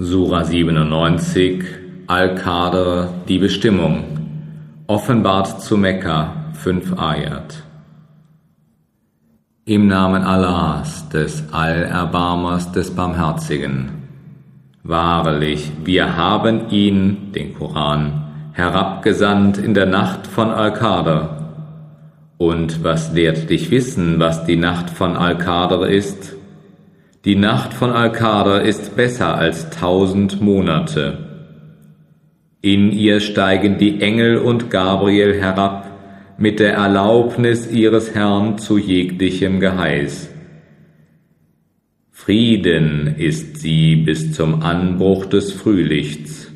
Sura 97 Al-Kader, die Bestimmung Offenbart zu Mekka, 5 Ayat Im Namen Allahs, des Allerbarmers, des Barmherzigen. Wahrlich, wir haben ihn, den Koran, herabgesandt in der Nacht von Al-Kader. Und was lehrt dich wissen, was die Nacht von Al-Kader ist? Die Nacht von Al-Kader ist besser als tausend Monate. In ihr steigen die Engel und Gabriel herab mit der Erlaubnis ihres Herrn zu jeglichem Geheiß. Frieden ist sie bis zum Anbruch des Frühlichts.